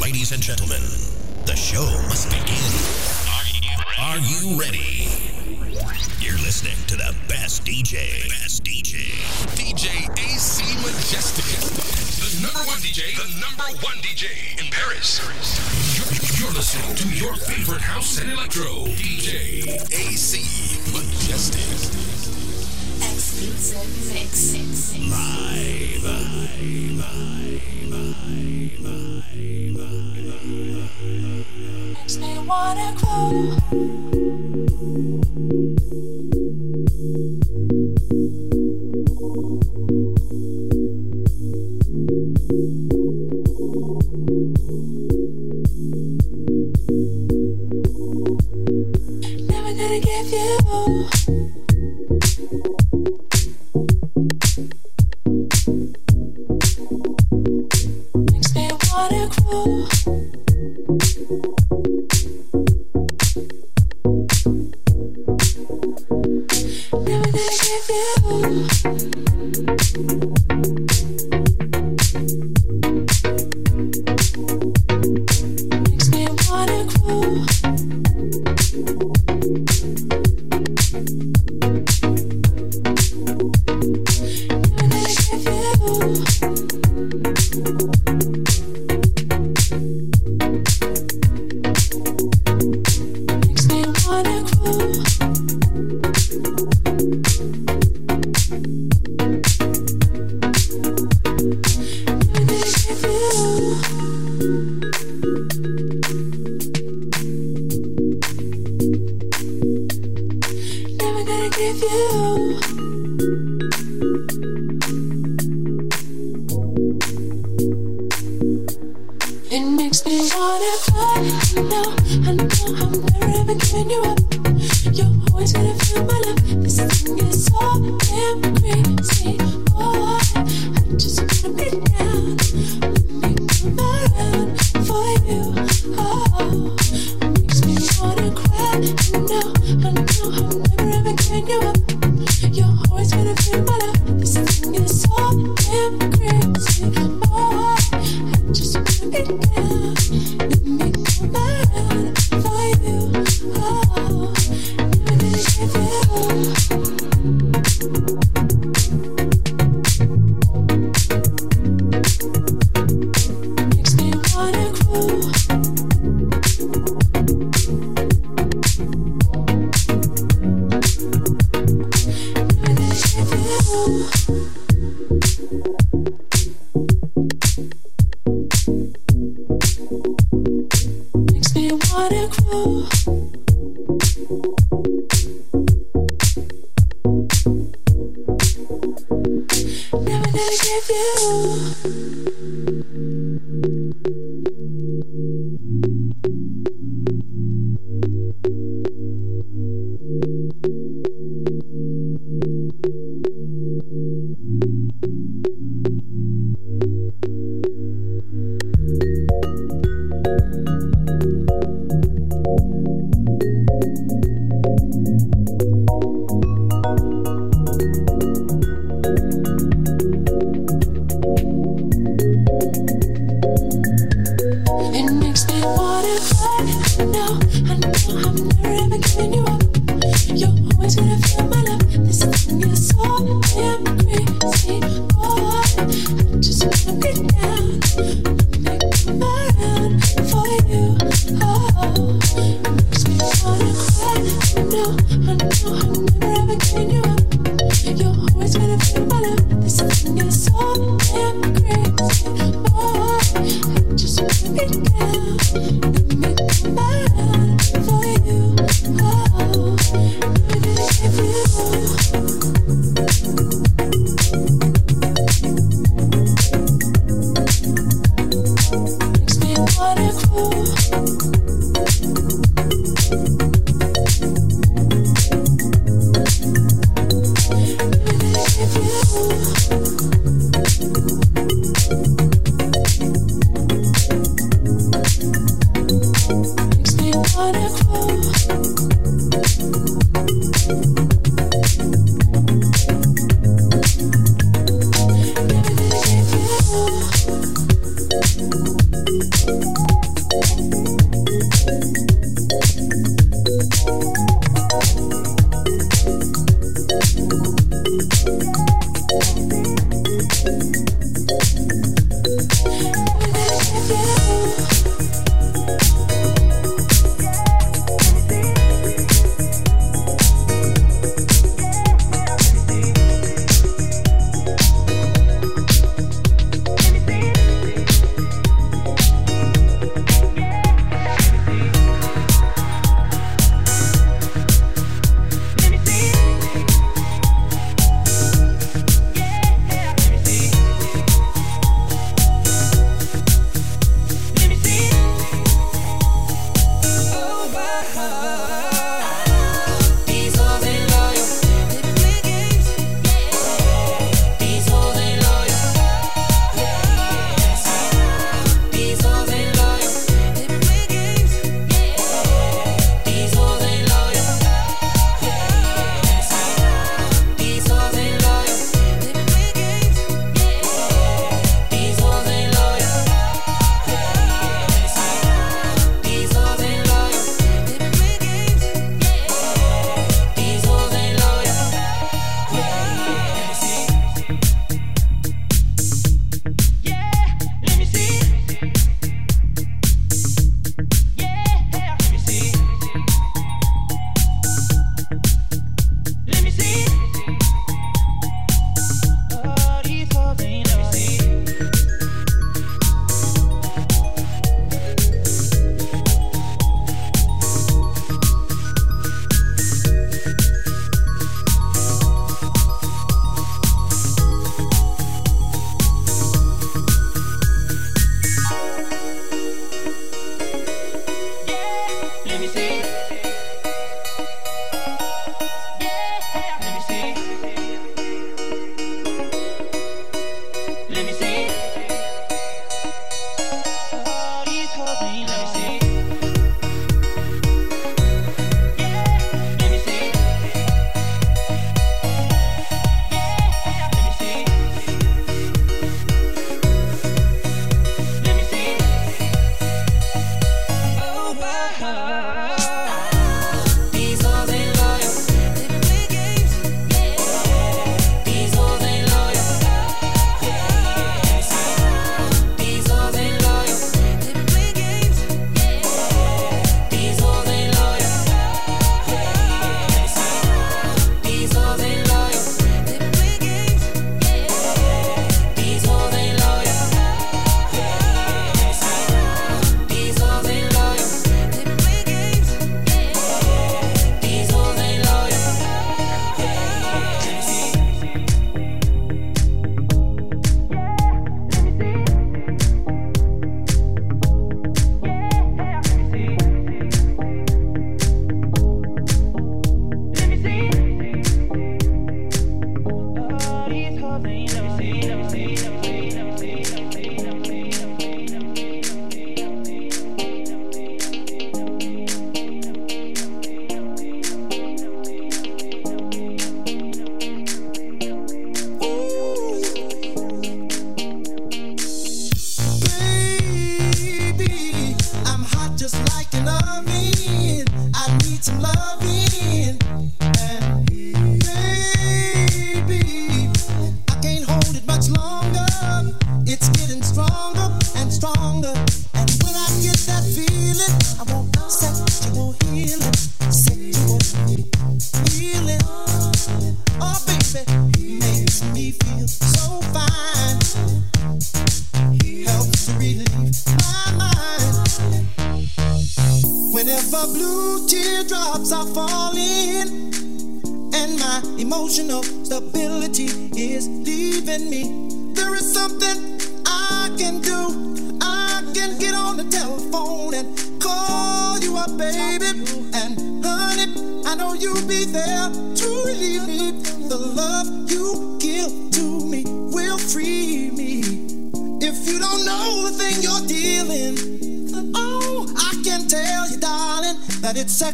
Ladies and gentlemen, the show must begin. Are you ready? You're listening to the best DJ. Best DJ. DJ AC Majestic. The number one DJ. The number one DJ in Paris. You're, you're listening to your favorite house and electro. DJ AC Majestic. Exclusive mix. Live. Live. Live. Stay wanna.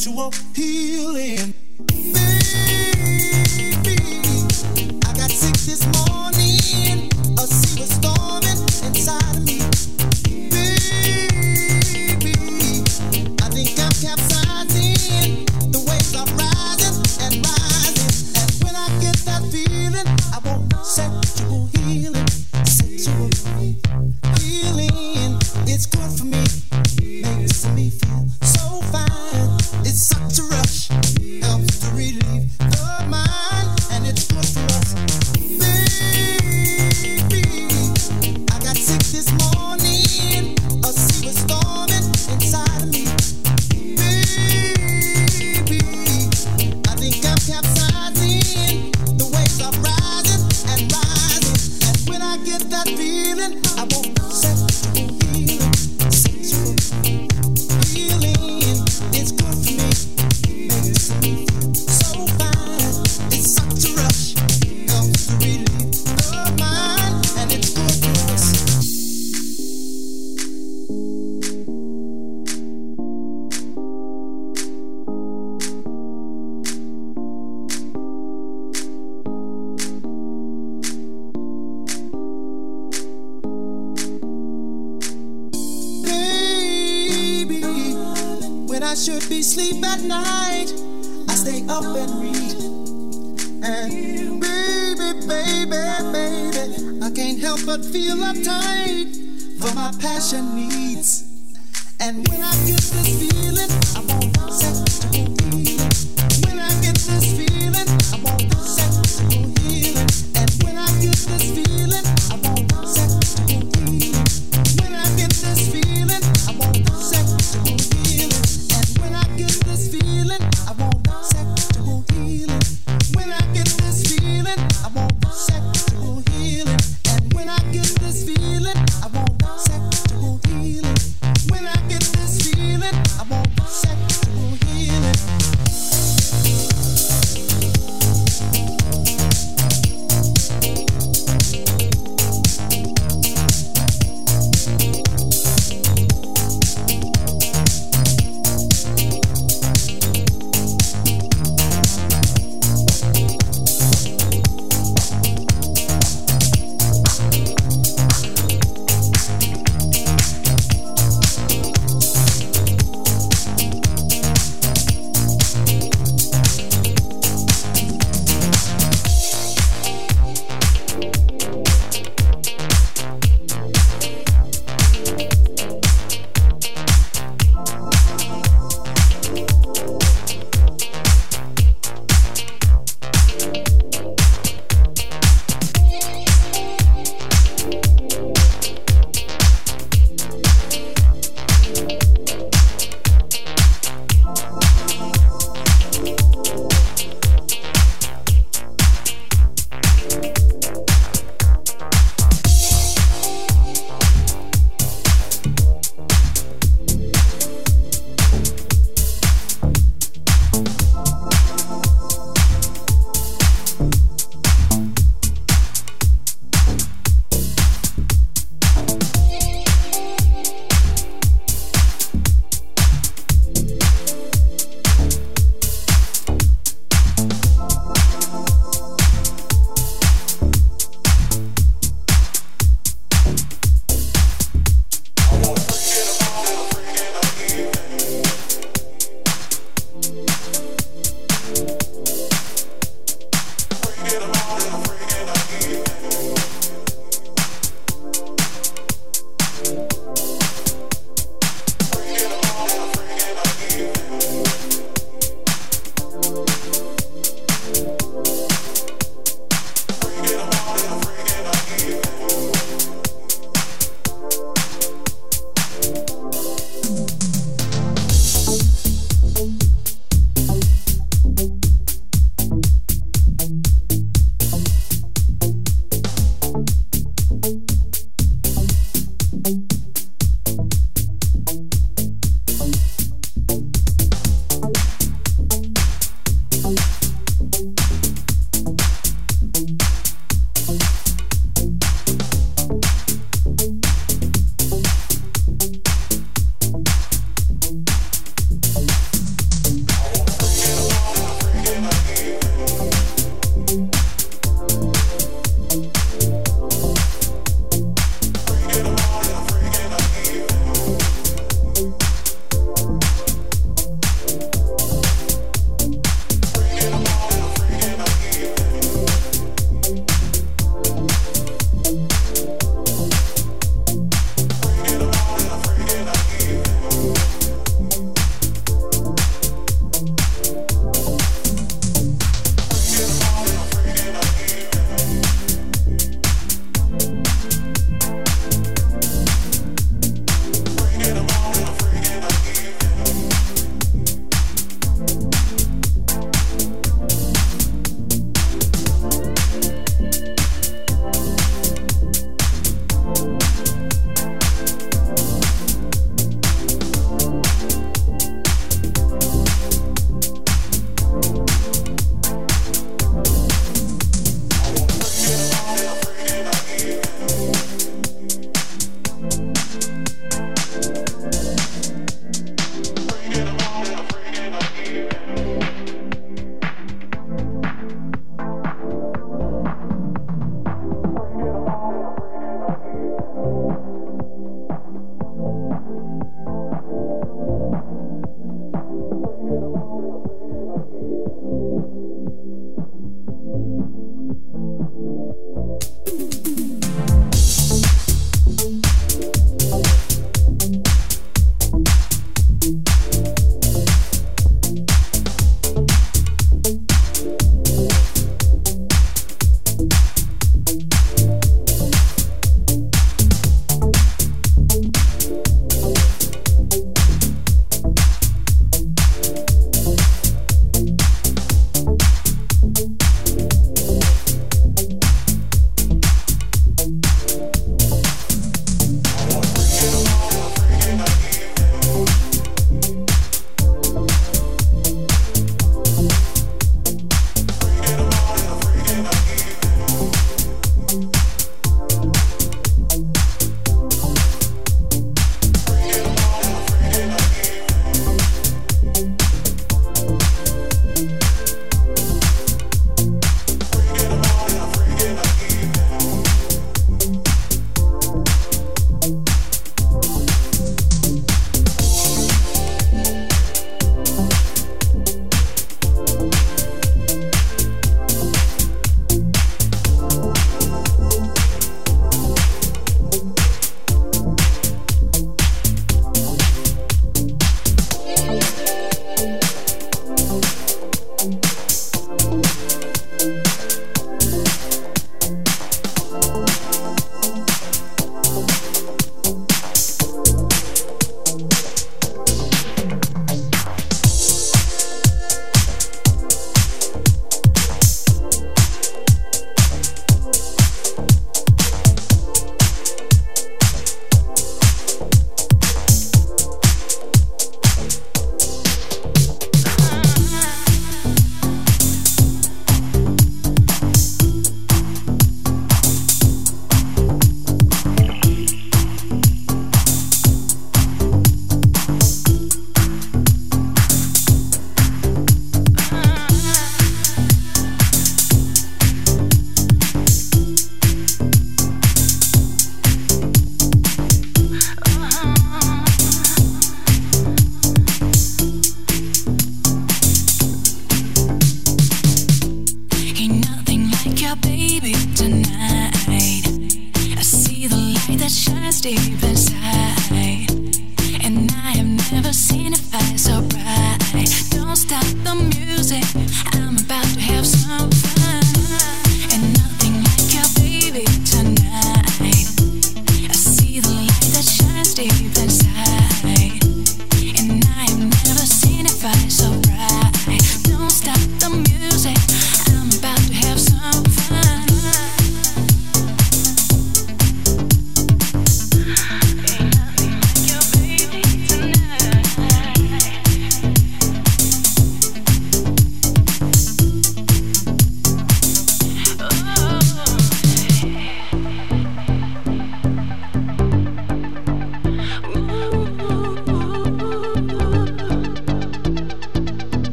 to you.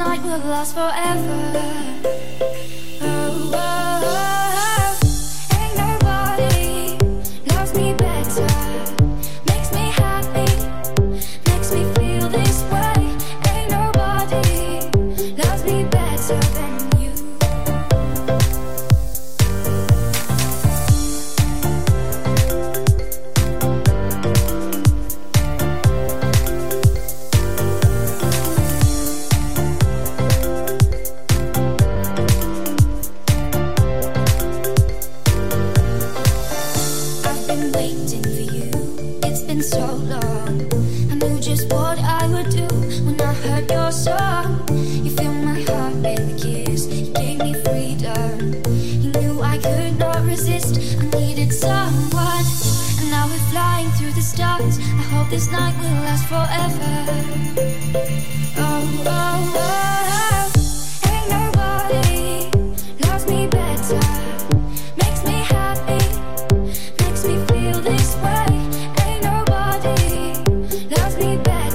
night will last forever.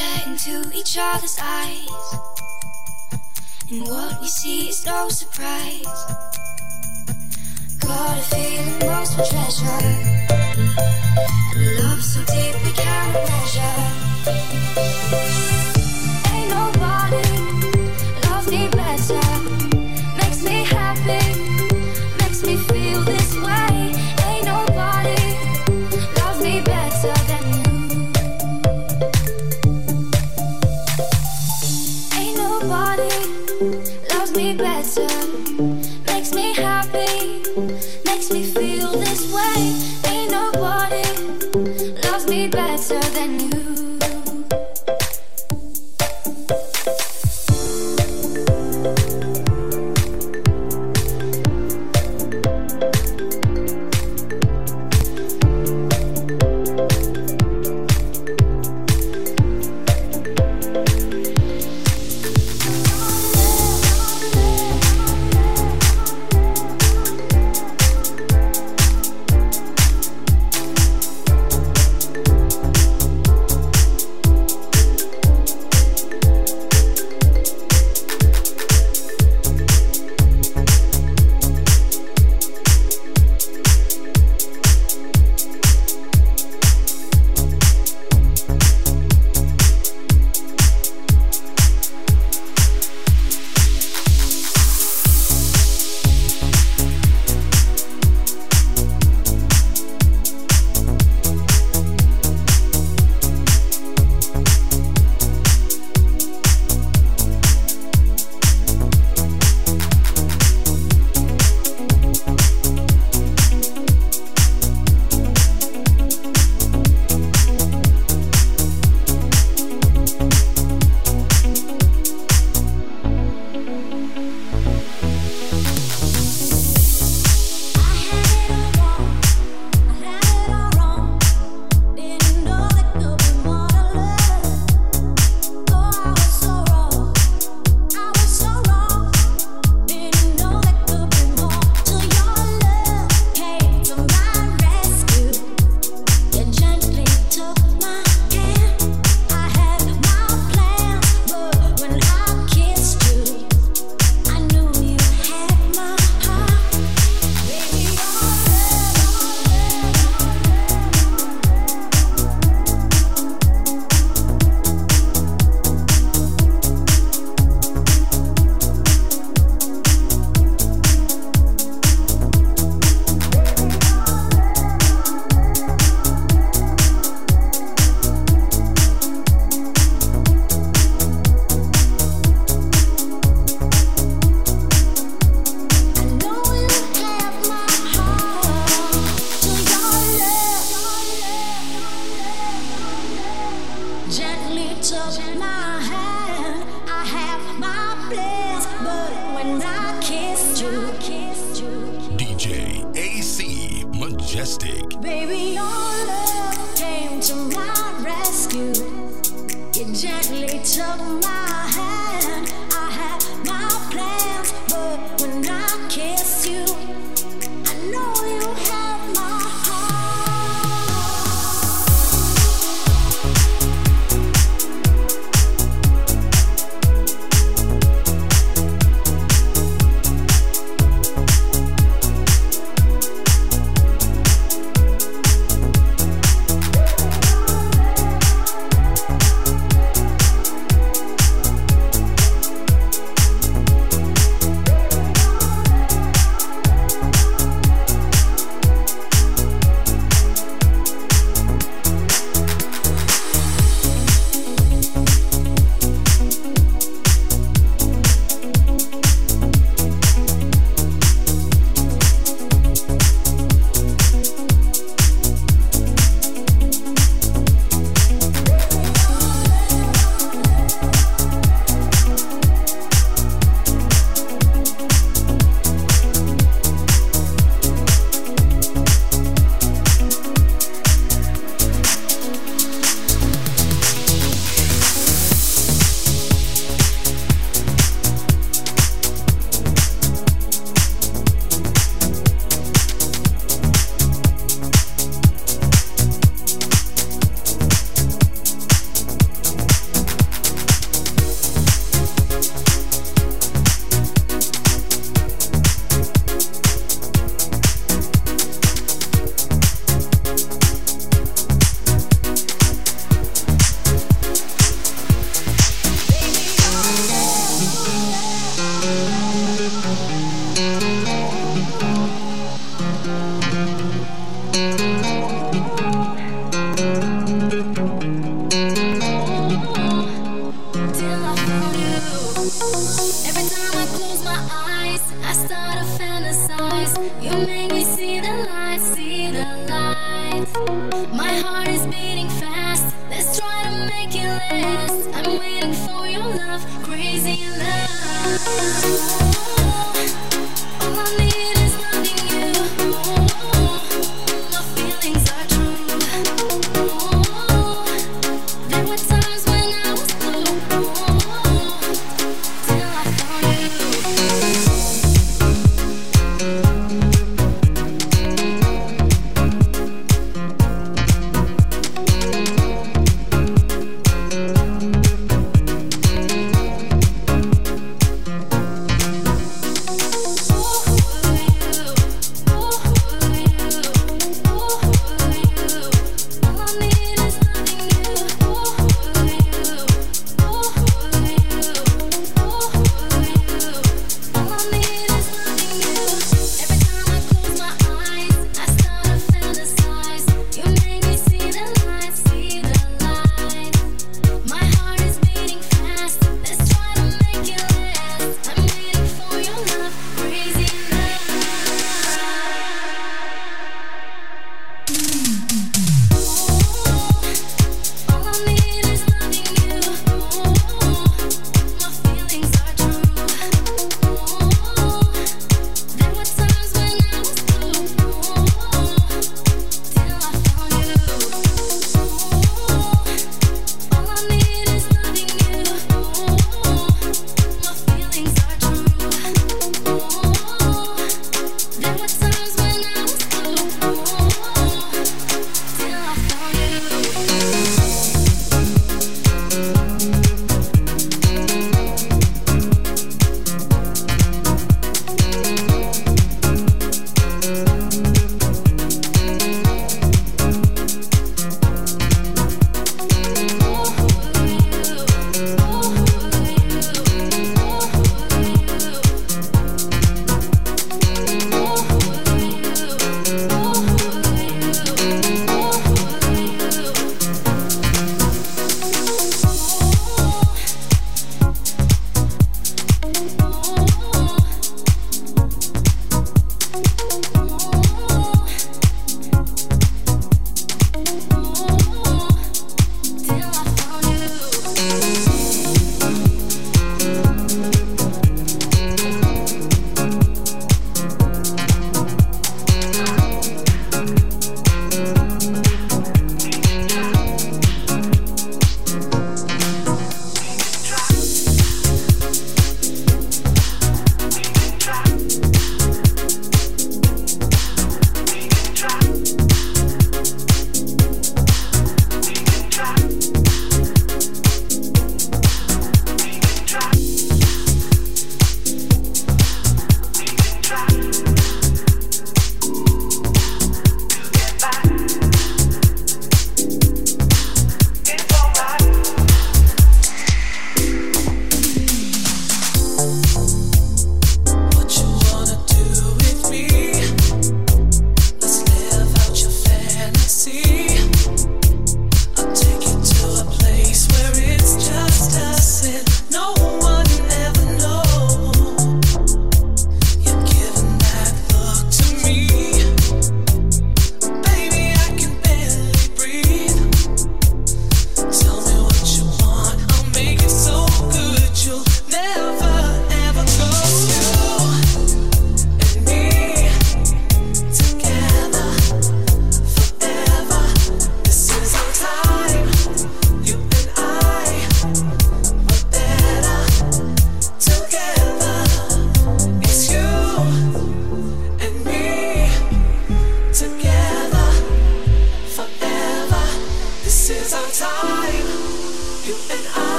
stare into each other's eyes. And what we see is no surprise. Got a feeling most for treasure. Love so deep we can't measure.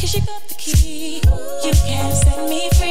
Cause you got the key. You can set me free.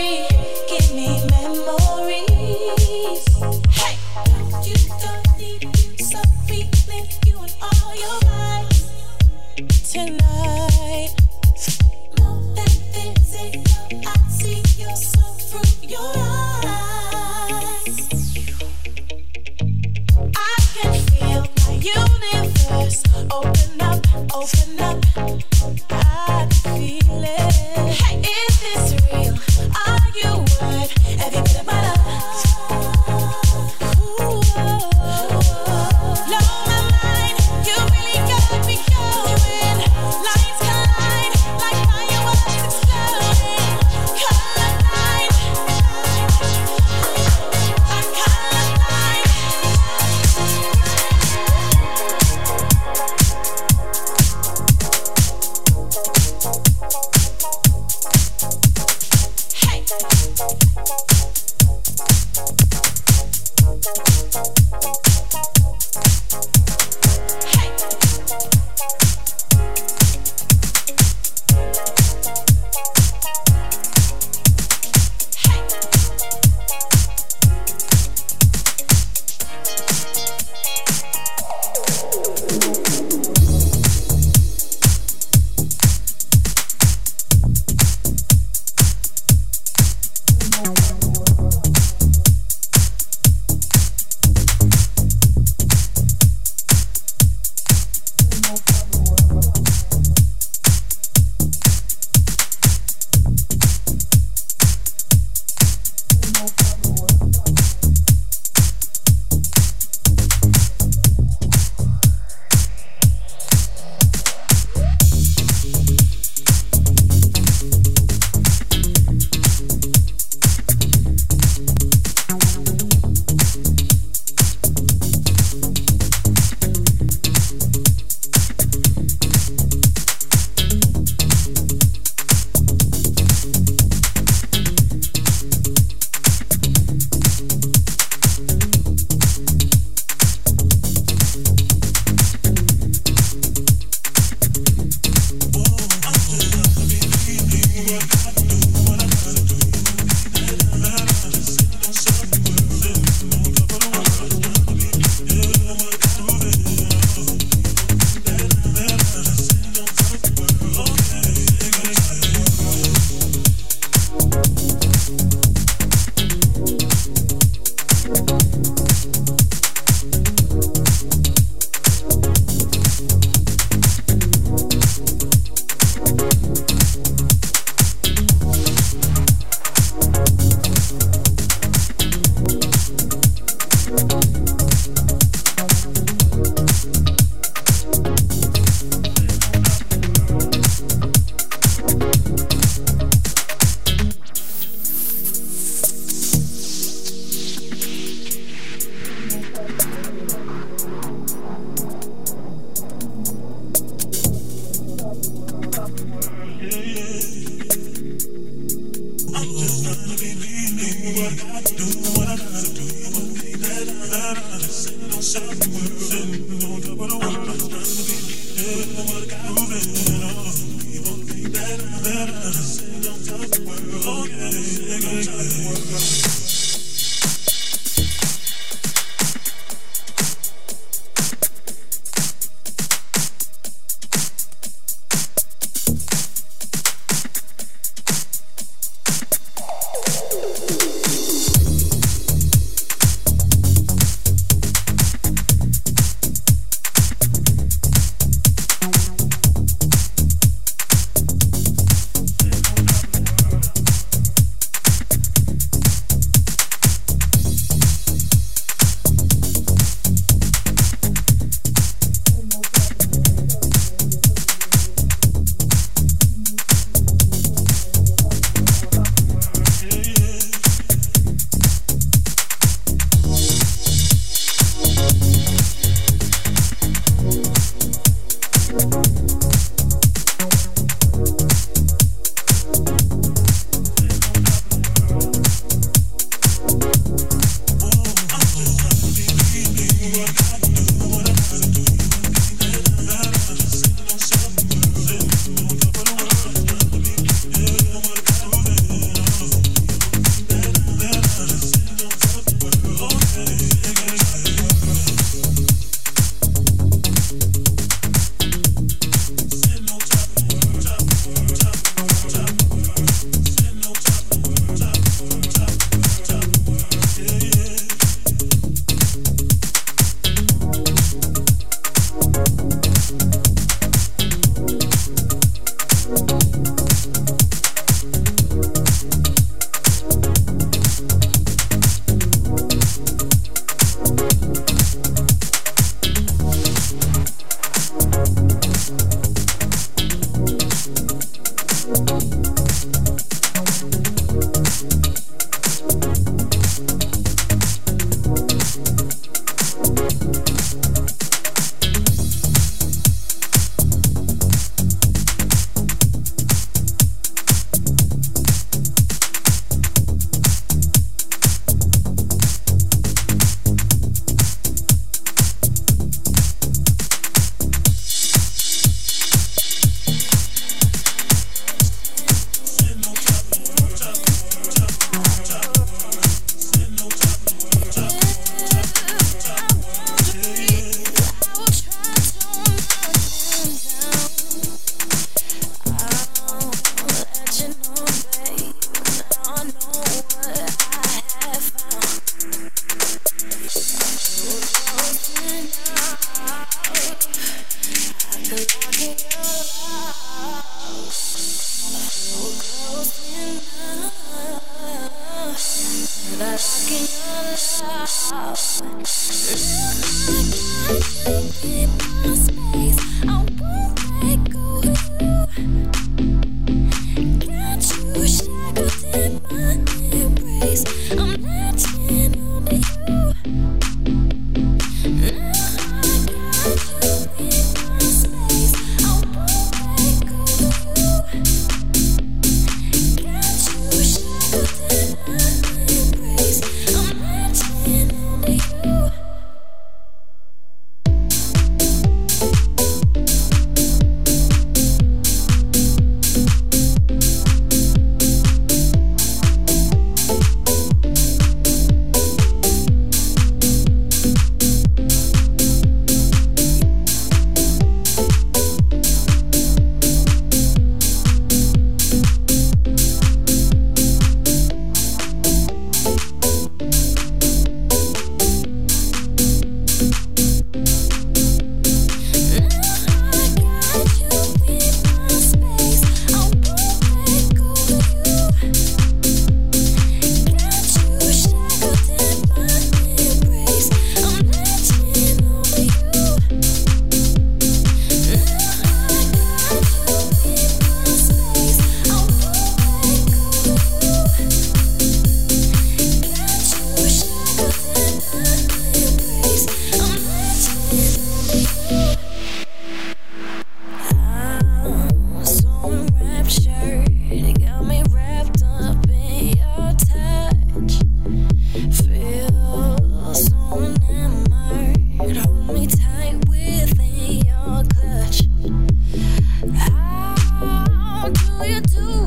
you do.